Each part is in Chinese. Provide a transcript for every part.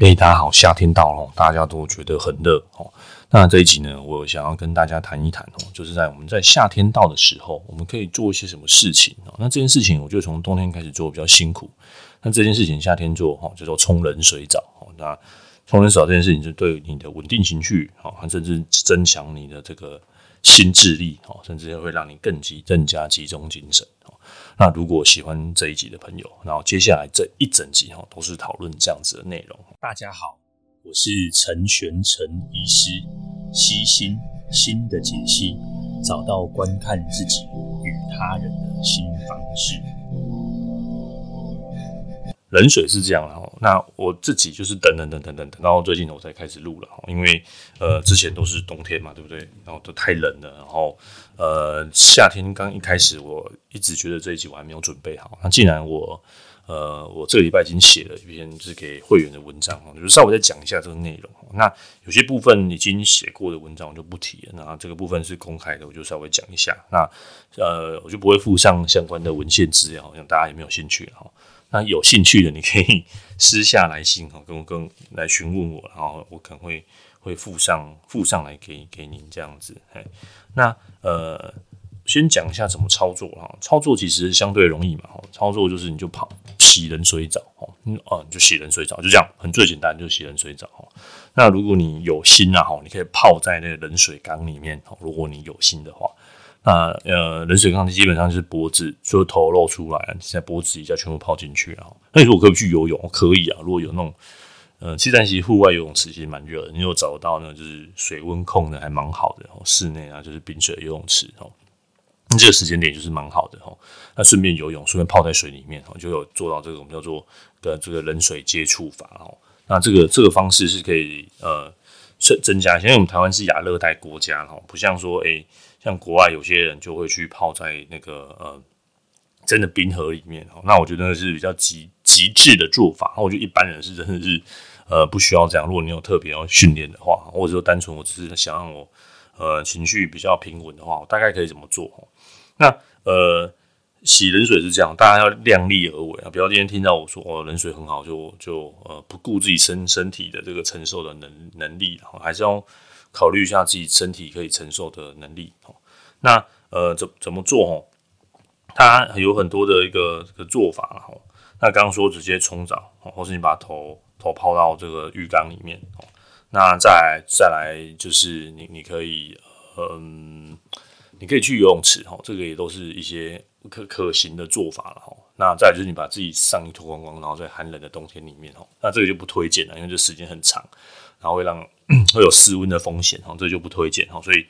哎，大家好，夏天到了，大家都觉得很热哦。那这一集呢，我想要跟大家谈一谈哦，就是在我们在夏天到的时候，我们可以做一些什么事情哦。那这件事情，我觉得从冬天开始做比较辛苦。那这件事情夏天做哈，就叫冲冷水澡哦。那冲冷水澡这件事情，就对你的稳定情绪哦，甚至增强你的这个心智力哦，甚至会让你更集更加集中精神。那如果喜欢这一集的朋友，然后接下来这一整集哈都是讨论这样子的内容。大家好，我是陈玄陈医师，悉心心的解析，找到观看自己与他人的新方式。冷水是这样哈，那我自己就是等等等等等等到最近我才开始录了哈，因为呃之前都是冬天嘛，对不对？然后都太冷了，然后呃夏天刚一开始，我一直觉得这一集我还没有准备好。那既然我呃我这个礼拜已经写了一篇是给会员的文章哈，就是稍微再讲一下这个内容。那有些部分已经写过的文章我就不提了，那这个部分是公开的，我就稍微讲一下。那呃我就不会附上相关的文献资料，像大家也没有兴趣哈。那有兴趣的，你可以私下来信哈，跟我跟来询问我，然后我可能会会附上附上来给给您这样子。嘿，那呃，先讲一下怎么操作哈。操作其实相对容易嘛，操作就是你就泡洗冷水澡哦，嗯哦，就洗冷水澡，就这样，很最简单，就洗冷水澡。那如果你有心啊，哈，你可以泡在那个冷水缸里面，如果你有心的话。那呃，冷水缸基本上就是脖子，就头露出来，现在脖子一下全部泡进去啊。那你说我可以去游泳？可以啊。如果有那种呃，其实户外游泳池其实蛮热的，你有找到呢，就是水温控的还蛮好的哦。室内啊，就是冰水游泳池哦。那这个时间点就是蛮好的哦。那顺便游泳，顺便泡在水里面哦，就有做到这个我们叫做的这个冷水接触法哦。那这个这个方式是可以呃增增加，因为我们台湾是亚热带国家哦，不像说诶。像国外有些人就会去泡在那个呃真的冰河里面哦，那我觉得那是比较极极致的做法。那我觉得一般人是真的是呃不需要这样。如果你有特别要训练的话，或者说单纯我只是想让我呃情绪比较平稳的话，我大概可以怎么做？那呃洗冷水是这样，大家要量力而为啊，不要今天听到我说哦冷水很好就就呃不顾自己身身体的这个承受的能能力，还是要。考虑一下自己身体可以承受的能力哦。那呃，怎怎么做哦？它有很多的一个个做法哦。那刚刚说直接冲澡，或是你把头头泡到这个浴缸里面哦。那再来再来就是你你可以嗯，你可以去游泳池哦。这个也都是一些可可行的做法了哈。那再就是你把自己上衣脱光光，然后在寒冷的冬天里面哦。那这个就不推荐了，因为这时间很长，然后会让。会有失温的风险，哈，这就不推荐，哈，所以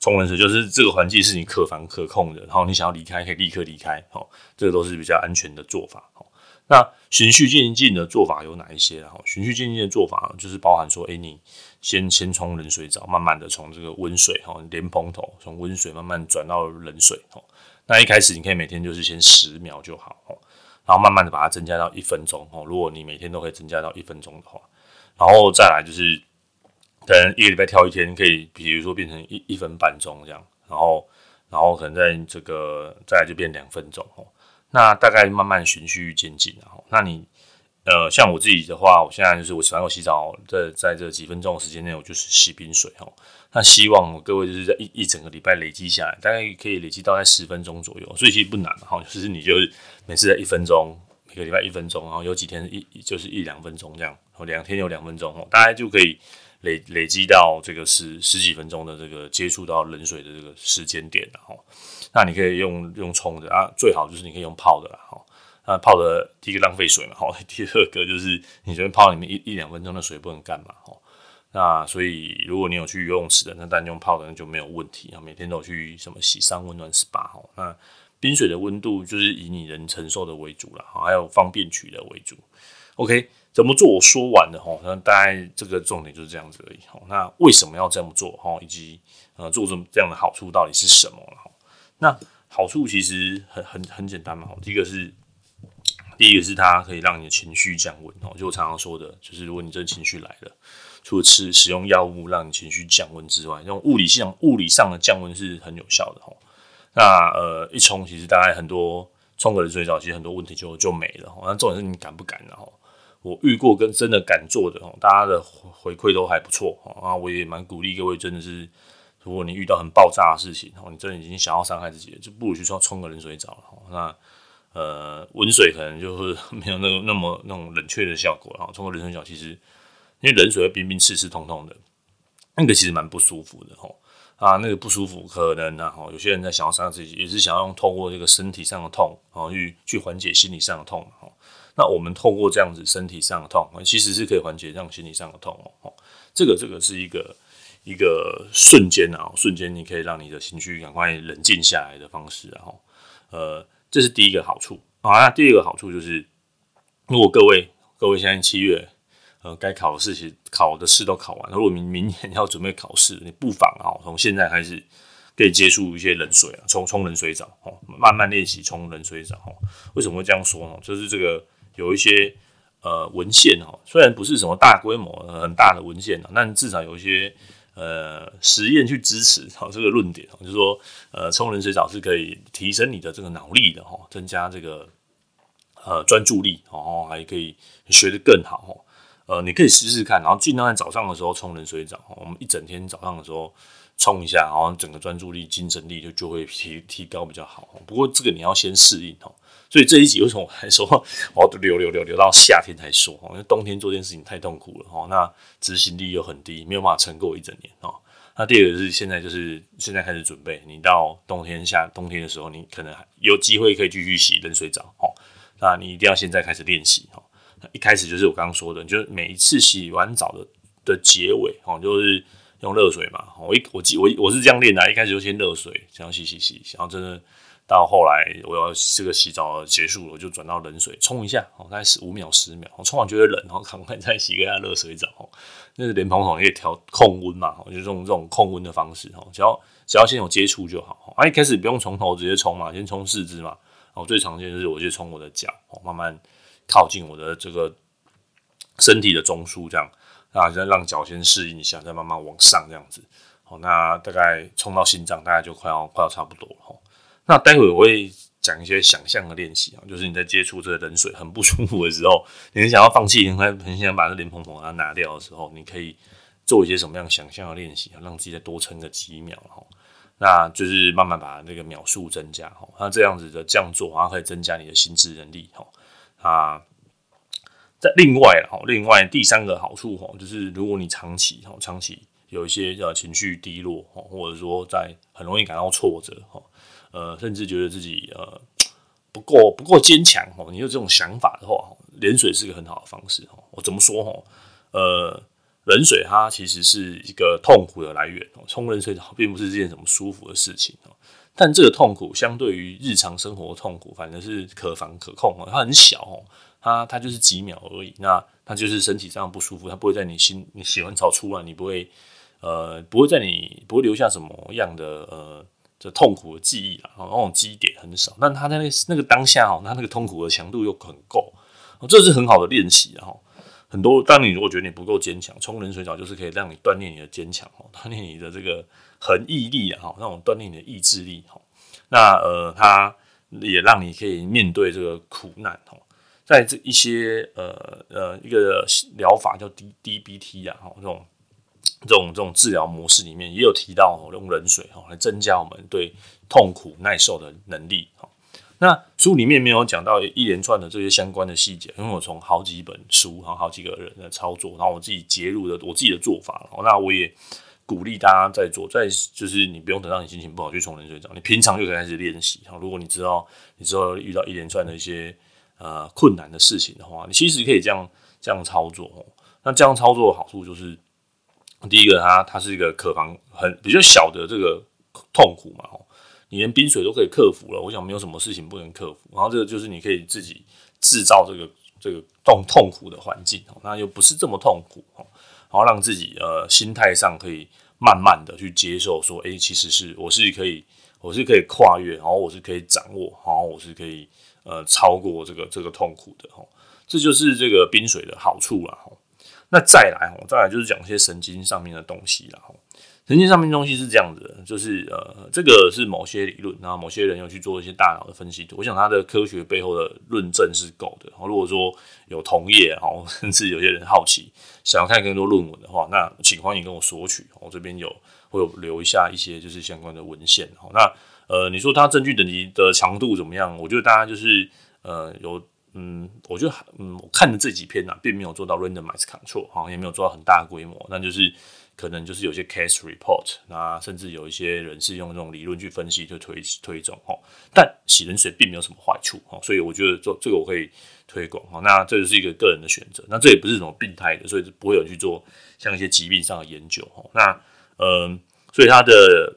冲冷水就是这个环境是你可防可控的，然后你想要离开可以立刻离开，哈，这个都是比较安全的做法，哈。那循序渐进的做法有哪一些？哈，循序渐进的做法就是包含说，哎，你先先冲冷水澡，慢慢的从这个温水，哈，连蓬头从温水慢慢转到冷水，哈。那一开始你可以每天就是先十秒就好，然后慢慢的把它增加到一分钟，哈。如果你每天都可以增加到一分钟的话，然后再来就是。可能一个礼拜挑一天，可以比如说变成一一分半钟这样，然后然后可能在这个再来就变两分钟哦。那大概慢慢循序渐进，然后那你呃像我自己的话，我现在就是我喜欢我洗澡，在在这几分钟的时间内，我就是洗冰水哦。那希望各位就是在一一整个礼拜累积下来，大概可以累积到在十分钟左右，所以其实不难哈。就是你就是每次在一分钟，每个礼拜一分钟，然后有几天一就是一两分钟这样，两天有两分钟哦，大概就可以。累累积到这个十十几分钟的这个接触到冷水的这个时间点，然后，那你可以用用冲的啊，最好就是你可以用泡的啦，哈，那泡的第一个浪费水嘛，哈，第二个就是你这边泡里面一一两分钟的水不能干嘛，哈，那所以如果你有去游泳池的，那当然用泡的那就没有问题啊，每天都有去什么洗桑温暖 SPA 哈，那冰水的温度就是以你能承受的为主了，哈，还有方便取的为主。，OK。怎么做？我说完了哈，那大概这个重点就是这样子而已哈。那为什么要这么做哈？以及呃，做这么这样的好处到底是什么了哈？那好处其实很很很简单嘛。第一个是，第一个是它可以让你的情绪降温哦。就我常常说的，就是如果你这情绪来了，除了吃使用药物让你情绪降温之外，用物理性物理上的降温是很有效的哈。那呃，一冲其实大概很多冲个冷水澡，其实很多问题就就没了。那重点是你敢不敢然后。我遇过跟真的敢做的，大家的回馈都还不错。啊，我也蛮鼓励各位，真的是，如果你遇到很爆炸的事情哦，你真的已经想要伤害自己了，就不如去冲冲个冷水澡了。那呃，温水可能就是没有那个那么那种冷却的效果，然后冲个冷水澡，其实因为冷水会冰冰刺刺痛痛的，那个其实蛮不舒服的吼。啊，那个不舒服可能啊，吼，有些人在想要伤害自己，也是想要用透过这个身体上的痛，然后去去缓解心理上的痛，吼。那我们透过这样子身体上的痛，其实是可以缓解这样心理上的痛哦。这个这个是一个一个瞬间啊，瞬间你可以让你的情绪赶快冷静下来的方式，然后呃，这是第一个好处啊。那第二个好处就是，如果各位各位现在七月呃该考的事情考的试都考完，如果明明年要准备考试，你不妨啊从现在开始可以接触一些冷水啊，冲冲冷水澡哦，慢慢练习冲冷水澡哦。为什么会这样说呢？就是这个。有一些呃文献哈，虽然不是什么大规模很大的文献，但至少有一些呃实验去支持哈这个论点，就是说呃冲冷水澡是可以提升你的这个脑力的哈，增加这个呃专注力，然后还可以学得更好，呃你可以试试看，然后尽量在早上的时候冲冷水澡，我们一整天早上的时候冲一下，然后整个专注力、精神力就就会提提高比较好。不过这个你要先适应哦。所以这一集为什么我还说 我要留留留留到夏天才说？因为冬天做这件事情太痛苦了哈。那执行力又很低，没有办法撑过一整年哦。那第二个是现在就是现在开始准备，你到冬天下冬天的时候，你可能有机会可以继续洗冷水澡哦。那你一定要现在开始练习哦。一开始就是我刚刚说的，就是每一次洗完澡的的结尾哦，就是用热水嘛。我一我记我我是这样练的，一开始就先热水，这样洗洗洗，然后真的。到后来，我要这个洗澡结束了，我就转到冷水冲一下，哦，大概十五秒、十秒，我冲完觉得冷，然后赶快再洗个热水澡。那个莲蓬头可以调控温嘛，我就用这种控温的方式，哦只要只要先有接触就好。啊，一开始不用从头直接冲嘛，先冲四肢嘛。哦，最常见就是我就冲我的脚，哦慢慢靠近我的这个身体的中枢，这样，啊再让脚先适应一下，再慢慢往上这样子。好，那大概冲到心脏，大概就快要快要差不多了。那待会我会讲一些想象的练习啊，就是你在接触这个冷水很不舒服的时候，你很想要放弃，很很想把这莲蓬头它拿掉的时候，你可以做一些什么样想象的练习啊，让自己再多撑个几秒哈。那就是慢慢把那个秒数增加哈。那这样子的这样做，然后可以增加你的心智能力哈。啊，在另外哈，另外第三个好处哈，就是如果你长期哈，长期有一些呃情绪低落哈，或者说在很容易感到挫折哈。呃，甚至觉得自己呃不够不够坚强哈，你有这种想法的话，冷水是个很好的方式哈。我怎么说哈？呃，冷水它其实是一个痛苦的来源哦，冲冷水澡并不是一件什么舒服的事情哦。但这个痛苦相对于日常生活的痛苦，反正是可防可控哦。它很小哦，它它就是几秒而已。那它就是身体上不舒服，它不会在你心你洗完澡出来，你不会呃不会在你不会留下什么样的呃。这痛苦的记忆啊，那种记忆点很少，但他在那那个当下哦，他那个痛苦的强度又很够，这是很好的练习。然后很多，当你如果觉得你不够坚强，冲冷水澡就是可以让你锻炼你的坚强哦，锻炼你的这个恒毅力啊，哈，那种锻炼你的意志力哈。那呃，它也让你可以面对这个苦难哦。在这一些呃呃一个疗法叫 D D B T 啊，这种。这种这种治疗模式里面也有提到用冷水哈来增加我们对痛苦耐受的能力哈。那书里面没有讲到一连串的这些相关的细节，因为我从好几本书和好几个人的操作，然后我自己介入的我自己的做法，那我也鼓励大家在做，在就是你不用等到你心情不好去冲冷水澡，你平常就可以开始练习。如果你知道你之后遇到一连串的一些呃困难的事情的话，你其实可以这样这样操作。那这样操作的好处就是。第一个它，它是一个可防很比较小的这个痛苦嘛，哦，你连冰水都可以克服了，我想没有什么事情不能克服。然后这个就是你可以自己制造这个这个痛痛苦的环境，那又不是这么痛苦哦，然后让自己呃心态上可以慢慢的去接受，说，哎，其实是我是可以，我是可以跨越，然后我是可以掌握，然后我是可以呃超过这个这个痛苦的，吼，这就是这个冰水的好处了，吼。那再来哦，再来就是讲一些神经上面的东西啦。神经上面的东西是这样子，就是呃，这个是某些理论，然后某些人有去做一些大脑的分析。我想他的科学背后的论证是够的。如果说有同业哈，甚至有些人好奇想要看更多论文的话，那请欢迎跟我索取。我这边有会有留一下一些就是相关的文献。那呃，你说它证据等级的强度怎么样？我觉得大家就是呃有嗯，我觉得嗯，我看的这几篇呢、啊，并没有做到 randomized control 哈，也没有做到很大规模，那就是。可能就是有些 case report，那甚至有一些人是用这种理论去分析，就推推这种哦。但洗冷水并没有什么坏处哦，所以我觉得做这个我可以推广哈。那这就是一个个人的选择，那这也不是什么病态的，所以不会有去做像一些疾病上的研究哦。那嗯，所以它的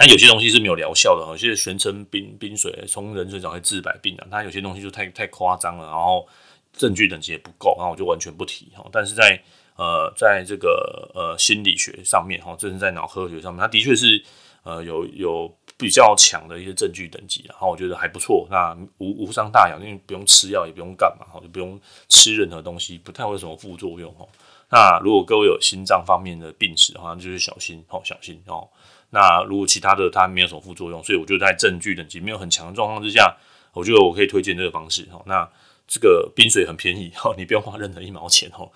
那有些东西是没有疗效的，有些宣称冰冰水从冷水澡会治百病啊，它有些东西就太太夸张了，然后证据等级也不够，然后我就完全不提哈。但是在呃，在这个呃心理学上面哈，这是在脑科学上面，它的确是呃有有比较强的一些证据等级，然后我觉得还不错。那无无伤大雅，因为不用吃药，也不用干嘛，哈，就不用吃任何东西，不太会有什么副作用哈。那如果各位有心脏方面的病史的话，就是小心哦，小心哦。那如果其他的它没有什么副作用，所以我觉得在证据等级没有很强的状况之下，我觉得我可以推荐这个方式哈。那这个冰水很便宜哈，你不用花任何一毛钱哈，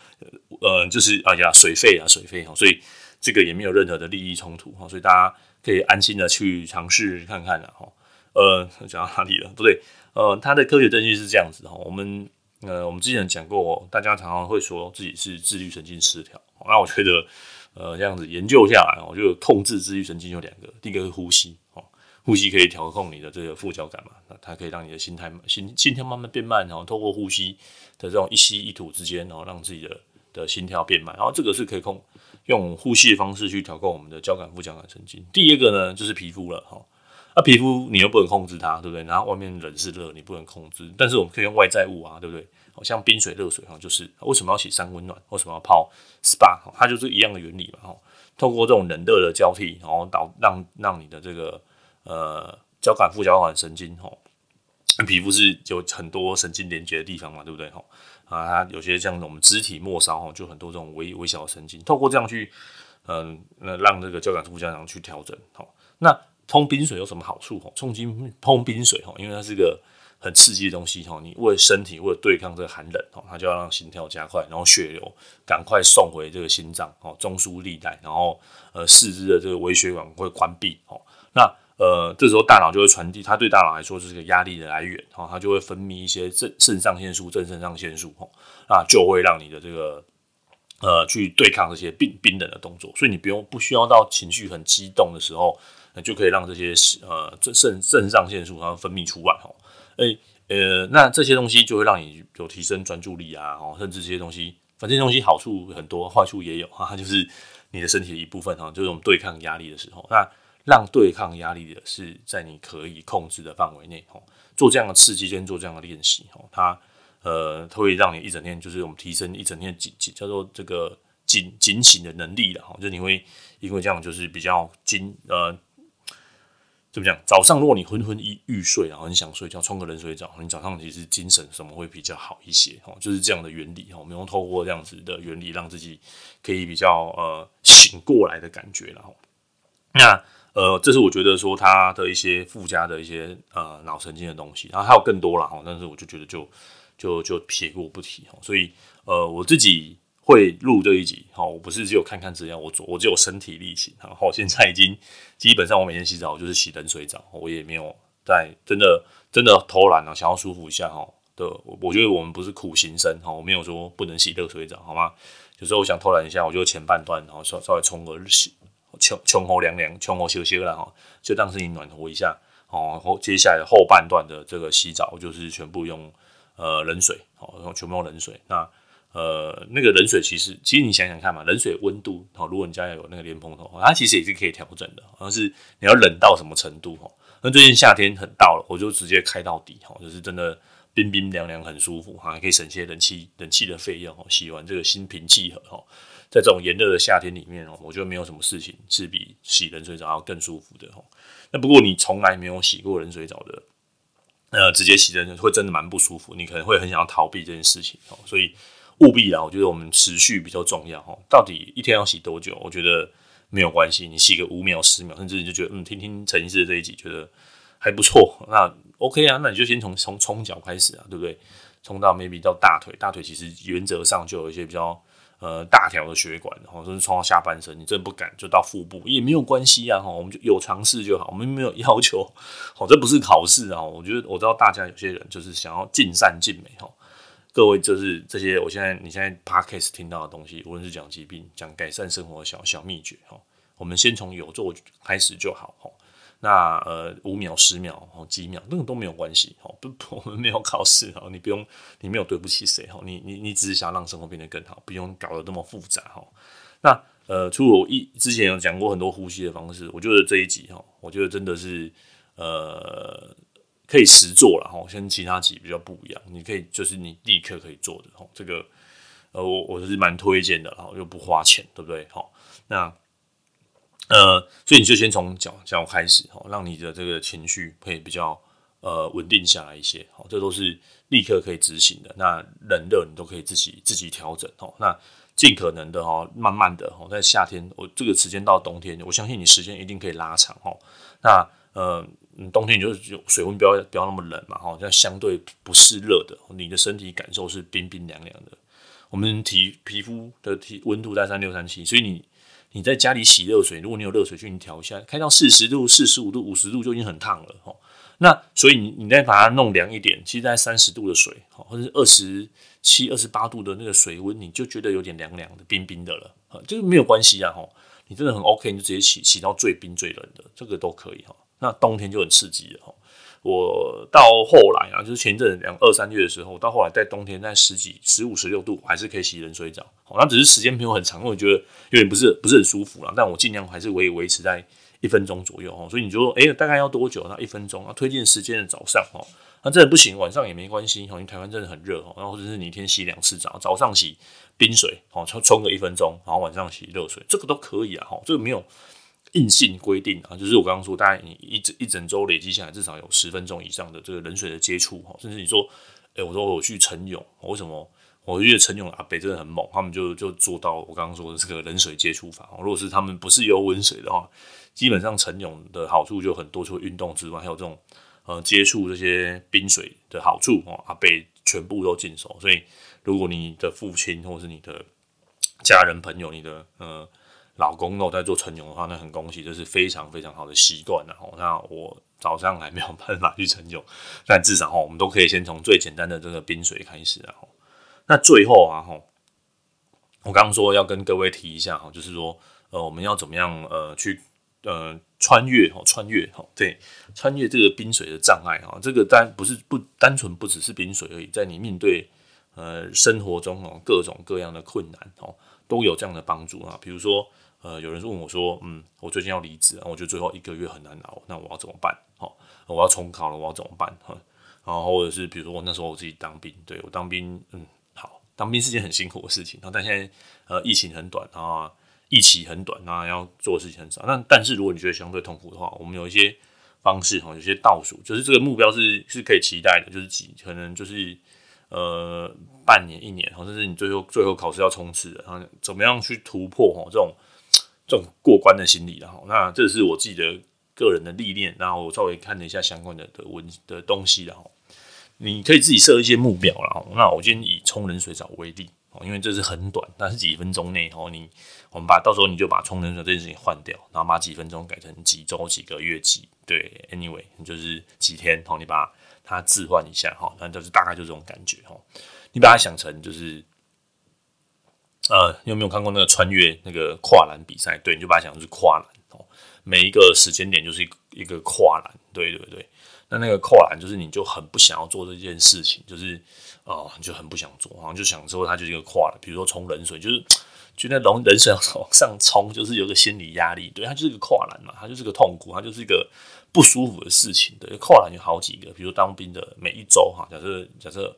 呃，就是哎呀水费啊水费哈，所以这个也没有任何的利益冲突哈，所以大家可以安心的去尝试看看了哈。呃，讲到哪里了？不对，呃，它的科学证据是这样子哈，我们呃我们之前讲过，大家常常会说自己是自律神经失调，那我觉得呃这样子研究下来，我就控制自愈神经有两个，第一个是呼吸哦。呼吸可以调控你的这个副交感嘛？那它可以让你的心态心心跳慢慢变慢，然后透过呼吸的这种一吸一吐之间，然后让自己的的心跳变慢。然后这个是可以控用呼吸的方式去调控我们的交感副交感神经。第二个呢，就是皮肤了哈。那皮肤你又不能控制它，对不对？然后外面冷是热，你不能控制。但是我们可以用外在物啊，对不对？好像冰水、热水哈，就是为什么要洗三温暖？为什么要泡 SPA？它就是一样的原理嘛。哈，透过这种冷热的交替，然后导让让你的这个。呃，交感副交感神经吼，皮肤是有很多神经连接的地方嘛，对不对吼？啊，它有些像我们肢体末梢哈，就很多这种微微小的神经，透过这样去，嗯，那让这个交感副交感去调整吼。那冲冰水有什么好处吼？冲金冲冰水吼，因为它是个很刺激的东西吼，你为身体为了对抗这个寒冷吼，它就要让心跳加快，然后血流赶快送回这个心脏哦，中枢莉带，然后呃四肢的这个微血管会关闭哦，那。呃，这时候大脑就会传递，它对大脑来说就是个压力的来源，哈，它就会分泌一些正肾上腺素、正肾上腺素，哈，那就会让你的这个呃去对抗这些冰冰冷的动作，所以你不用不需要到情绪很激动的时候，就可以让这些呃正肾肾上腺素它分泌出来，哈，诶呃，那这些东西就会让你有提升专注力啊，哦，甚至这些东西，反正东西好处很多，坏处也有，哈，它就是你的身体的一部分，哈，就是我们对抗压力的时候，那。让对抗压力的是在你可以控制的范围内，哦，做这样的刺激跟做这样的练习，哦，它呃，它会让你一整天就是我们提升一整天警警叫做这个警警醒的能力了，吼，就你会因为这样就是比较精呃，怎么讲？早上如果你昏昏欲欲睡，然后很想睡觉，冲个冷水澡，你早上其实精神什么会比较好一些，哦，就是这样的原理，吼，我们用透过这样子的原理，让自己可以比较呃醒过来的感觉，然后那。呃，这是我觉得说它的一些附加的一些呃脑神经的东西，然后还有更多了哈，但是我就觉得就就就撇过不提哈。所以呃，我自己会录这一集哈，我不是只有看看资料，我我只有身体力行，然后现在已经基本上我每天洗澡就是洗冷水澡，我也没有在真的真的偷懒啊，想要舒服一下哈的，我觉得我们不是苦行僧哈，我没有说不能洗热水澡好吗？有时候我想偷懒一下，我就前半段然后稍稍微冲个洗。冲冲候凉凉，冲候休息了哈，就当是你暖和一下哦。后接下来后半段的这个洗澡，就是全部用呃冷水哦，全部用冷水。那呃那个冷水其实其实你想想看嘛，冷水温度哦，如果你家有那个莲蓬头，它其实也是可以调整的，而是你要冷到什么程度哈。那最近夏天很到了，我就直接开到底哈，就是真的冰冰凉凉很舒服哈，还可以省些冷气冷气的费用哦。洗完这个心平气和哈。在这种炎热的夏天里面哦，我觉得没有什么事情是比洗冷水澡要更舒服的哦。那不过你从来没有洗过冷水澡的，呃，直接洗冷水会真的蛮不舒服，你可能会很想要逃避这件事情哦。所以务必啊，我觉得我们持续比较重要哈。到底一天要洗多久？我觉得没有关系，你洗个五秒、十秒，甚至你就觉得嗯，听听陈医师的这一集，觉得还不错，那 OK 啊，那你就先从从冲脚开始啊，对不对？冲到 maybe 到大腿，大腿其实原则上就有一些比较呃大条的血管，然后甚至冲到下半身，你真不敢就到腹部也没有关系啊，哈，我们就有尝试就好，我们没有要求，好，这不是考试啊，我觉得我知道大家有些人就是想要尽善尽美哈。各位就是这些，我现在你现在 podcast 听到的东西，无论是讲疾病、讲改善生活的小小秘诀哈，我们先从有做开始就好哈。那呃五秒、十秒、哦几秒，那个都没有关系哈。不，我们没有考试哈，你不用，你没有对不起谁哈。你你你只是想让生活变得更好，不用搞得那么复杂哈。那呃，除了我一之前有讲过很多呼吸的方式，我觉得这一集哈，我觉得真的是呃。可以实做了哈，跟其他集比较不一样。你可以就是你立刻可以做的哈，这个呃我我是蛮推荐的，然后又不花钱，对不对？好，那呃，所以你就先从脚脚开始哈，让你的这个情绪可以比较呃稳定下来一些。好，这都是立刻可以执行的。那冷热你都可以自己自己调整哦。那尽可能的哈，慢慢的哈，在夏天我这个时间到冬天，我相信你时间一定可以拉长哈。那呃。嗯，冬天你就是水温不要不要那么冷嘛，哈，这样相对不是热的，你的身体感受是冰冰凉凉的。我们体皮肤的体温度在三六三七，所以你你在家里洗热水，如果你有热水去你调一下，开到四十度、四十五度、五十度就已经很烫了，哈。那所以你你再把它弄凉一点，其实在三十度的水，或者是二十七、二十八度的那个水温，你就觉得有点凉凉的、冰冰的了，啊，这个没有关系啊，哈。你真的很 OK，你就直接洗洗到最冰最冷的，这个都可以哈。那冬天就很刺激了。我到后来啊，就是前阵两二三月的时候，到后来在冬天在十几、十五、十六度，还是可以洗冷水澡。那只是时间没有很长，因为我觉得有点不是不是很舒服了。但我尽量还是维维持在一分钟左右哈。所以你就说，哎、大概要多久？那一分钟。那推荐时间的早上哈。那真的不行，晚上也没关系。因为台湾真的很热哈。然后或者是你一天洗两次澡，早上洗冰水，好冲冲个一分钟，然后晚上洗热水，这个都可以啊。哈，这个没有。硬性规定啊，就是我刚刚说，大概你一整一整周累积下来，至少有十分钟以上的这个冷水的接触哈，甚至你说，哎、我说我去晨泳，为什么？我觉得晨泳阿北真的很猛，他们就就做到我刚刚说的这个冷水接触法。如果是他们不是游温水的话，基本上晨泳的好处就很多，除了运动之外，还有这种呃接触这些冰水的好处哦，阿北全部都尽收。所以，如果你的父亲或是你的家人朋友，你的呃。老公都在做晨泳的话，那很恭喜，这是非常非常好的习惯。然后，那我早上还没有办法去晨泳，但至少哈，我们都可以先从最简单的这个冰水开始。然后，那最后啊，哈，我刚刚说要跟各位提一下哈，就是说，呃，我们要怎么样呃去呃穿越哈，穿越哈，对，穿越这个冰水的障碍哈，这个单不是不单纯不只是冰水而已，在你面对呃生活中哦各种各样的困难哦，都有这样的帮助啊，比如说。呃，有人问我说，嗯，我最近要离职，我觉得最后一个月很难熬，那我要怎么办？好，我要重考了，我要怎么办？哈，然后或者是比如说我那时候我自己当兵，对，我当兵，嗯，好，当兵是件很辛苦的事情，然后但现在呃疫情很短啊，疫情很短，那要做的事情很少。那但是如果你觉得相对痛苦的话，我们有一些方式哈，有些倒数，就是这个目标是是可以期待的，就是几可能就是呃半年一年，或者是你最后最后考试要冲刺的，然后怎么样去突破哈这种。这种过关的心理，然后那这是我自己的个人的历练，然后我稍微看了一下相关的的文的东西，然后你可以自己设一些目标，然后那我今天以冲冷水澡为例，哦，因为这是很短，但是几分钟内，哦，你我们把到时候你就把冲冷水这件事情换掉，然后把几分钟改成几周、几个月、几对，anyway，就是几天，哦，你把它置换一下，哈，那就是大概就这种感觉，哈，你把它想成就是。呃，你有没有看过那个穿越那个跨栏比赛？对，你就把它想成是跨栏哦。每一个时间点就是一个一个跨栏，对对对。那那个跨栏就是你就很不想要做这件事情，就是哦，你就很不想做，好像就想说它就是一个跨栏。比如说冲冷水，就是就那冷冷水往上冲，就是有个心理压力，对，它就是个跨栏嘛，它就是个痛苦，它就是一个不舒服的事情。对，跨栏有好几个，比如当兵的每一周哈，假设假设。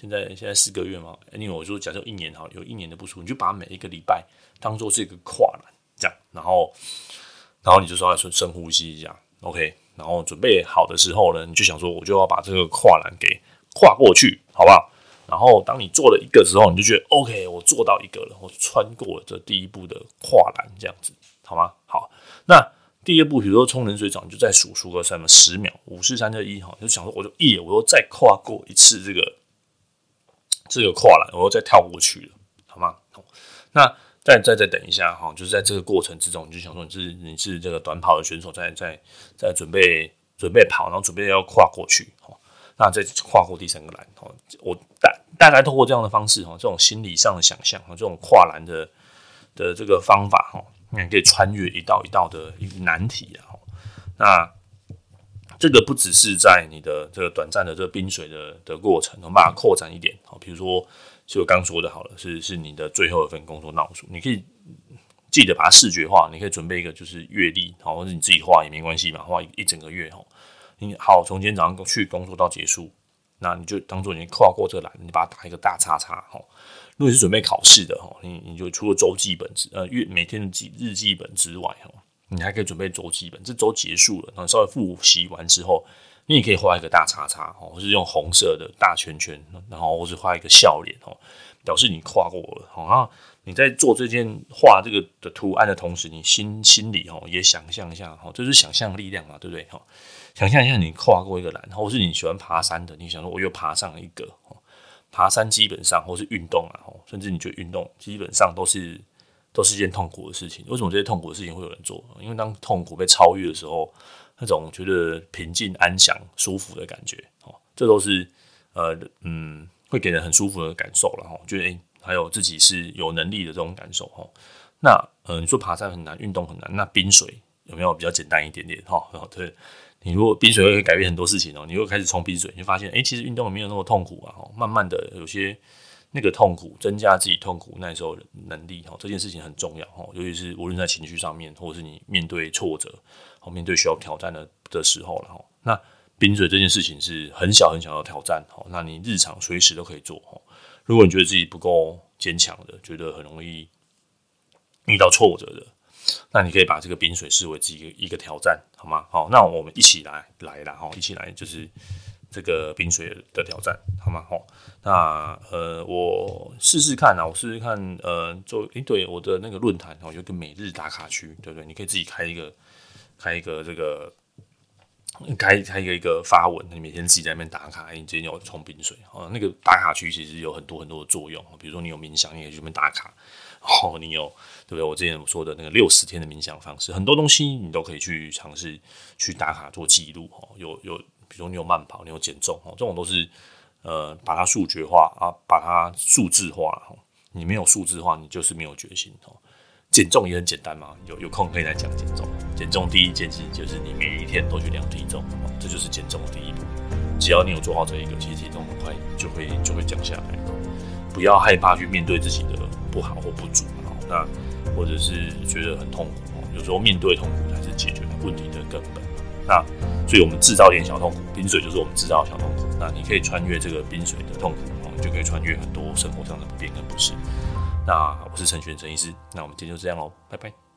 现在现在四个月嘛，因为我说假设一年哈，有一年的不舒服，你就把每一个礼拜当做是一个跨栏这样，然后然后你就说要深深呼吸一下，OK，然后准备好的时候呢，你就想说我就要把这个跨栏给跨过去，好不好然后当你做了一个之后，你就觉得 OK，我做到一个了，我穿过了这第一步的跨栏，这样子好吗？好，那第二步，比如说冲冷水澡，你就再数数个什么十秒，五四三二一，哈，就想说我就一，我又再跨过一次这个这个跨栏，我又再跳过去了，好吗？好，那再再再等一下哈，就是在这个过程之中，你就想说你是你是这个短跑的选手在，在在准备准备跑，然后准备要跨过去，哈。那再跨过第三个栏，哦，我大大概透过这样的方式，哈，这种心理上的想象，哈，这种跨栏的的这个方法，哈，你可以穿越一道一道的难题啊。那这个不只是在你的这个短暂的这个冰水的的过程，我们把它扩展一点，好，比如说就我刚说的，好了，是是你的最后一份工作闹数，你可以记得把它视觉化，你可以准备一个就是月历，好，或者你自己画也没关系嘛，画一整个月，哈。你好，从今天早上去工作到结束，那你就当做你跨过这个栏，你把它打一个大叉叉哈。如果是准备考试的哈，你你就除了周记本之呃月每天的记日记本之外哈，你还可以准备周记本。这周结束了，然后稍微复习完之后，你也可以画一个大叉叉哦，或是用红色的大圈圈，然后或是画一个笑脸哦，表示你跨过了。然后你在做这件画这个的图案的同时，你心心里哦也想象一下哈，这是想象力量嘛，对不对哈？想象一下，你跨过一个栏，或是你喜欢爬山的，你想说我又爬上一个。爬山基本上或是运动啊，甚至你觉得运动基本上都是都是一件痛苦的事情。为什么这些痛苦的事情会有人做？因为当痛苦被超越的时候，那种觉得平静、安详、舒服的感觉，哦，这都是呃嗯，会给人很舒服的感受了哈。觉得诶，还有自己是有能力的这种感受哈。那呃，你说爬山很难，运动很难，那冰水有没有比较简单一点点哈？对。你如果冰水会改变很多事情哦，你又开始冲冰水，你就发现，哎，其实运动没有那么痛苦啊。慢慢的，有些那个痛苦增加自己痛苦耐受能力，哈，这件事情很重要，哈，尤其是无论在情绪上面，或者是你面对挫折，好，面对需要挑战的的时候了，哈。那冰水这件事情是很小很小的挑战，哈，那你日常随时都可以做，哈。如果你觉得自己不够坚强的，觉得很容易遇到挫折的。那你可以把这个冰水视为自己一个挑战，好吗？好，那我们一起来来了哈，一起来就是这个冰水的挑战，好吗？好，那呃，我试试看啊，我试试看，呃，做诶、对我的那个论坛哦，有个每日打卡区，对不对？你可以自己开一个开一个这个开开一个一个发文，你每天自己在那边打卡，你今天有冲冰水哦。那个打卡区其实有很多很多的作用，比如说你有冥想，你也可以去那边打卡。哦，你有对不对？我之前说的那个六十天的冥想方式，很多东西你都可以去尝试去打卡做记录哦。有有，比如你有慢跑，你有减重哦，这种都是呃把它数据化啊，把它数字化。你没有数字化，你就是没有决心哦。减重也很简单嘛，有有空可以来讲减重。减重第一件事就是你每一天都去量体重，这就是减重的第一步。只要你有做好这一个，其实体重很快就会就会降下来。不要害怕去面对自己的。不好或不足，哦那或者是觉得很痛苦，哦有时候面对痛苦才是解决问题的根本。那所以我们制造点小痛苦，冰水就是我们制造的小痛苦。那你可以穿越这个冰水的痛苦，你就可以穿越很多生活上的不便跟不适。那我是陈璇陈医师，那我们今天就这样喽，拜拜。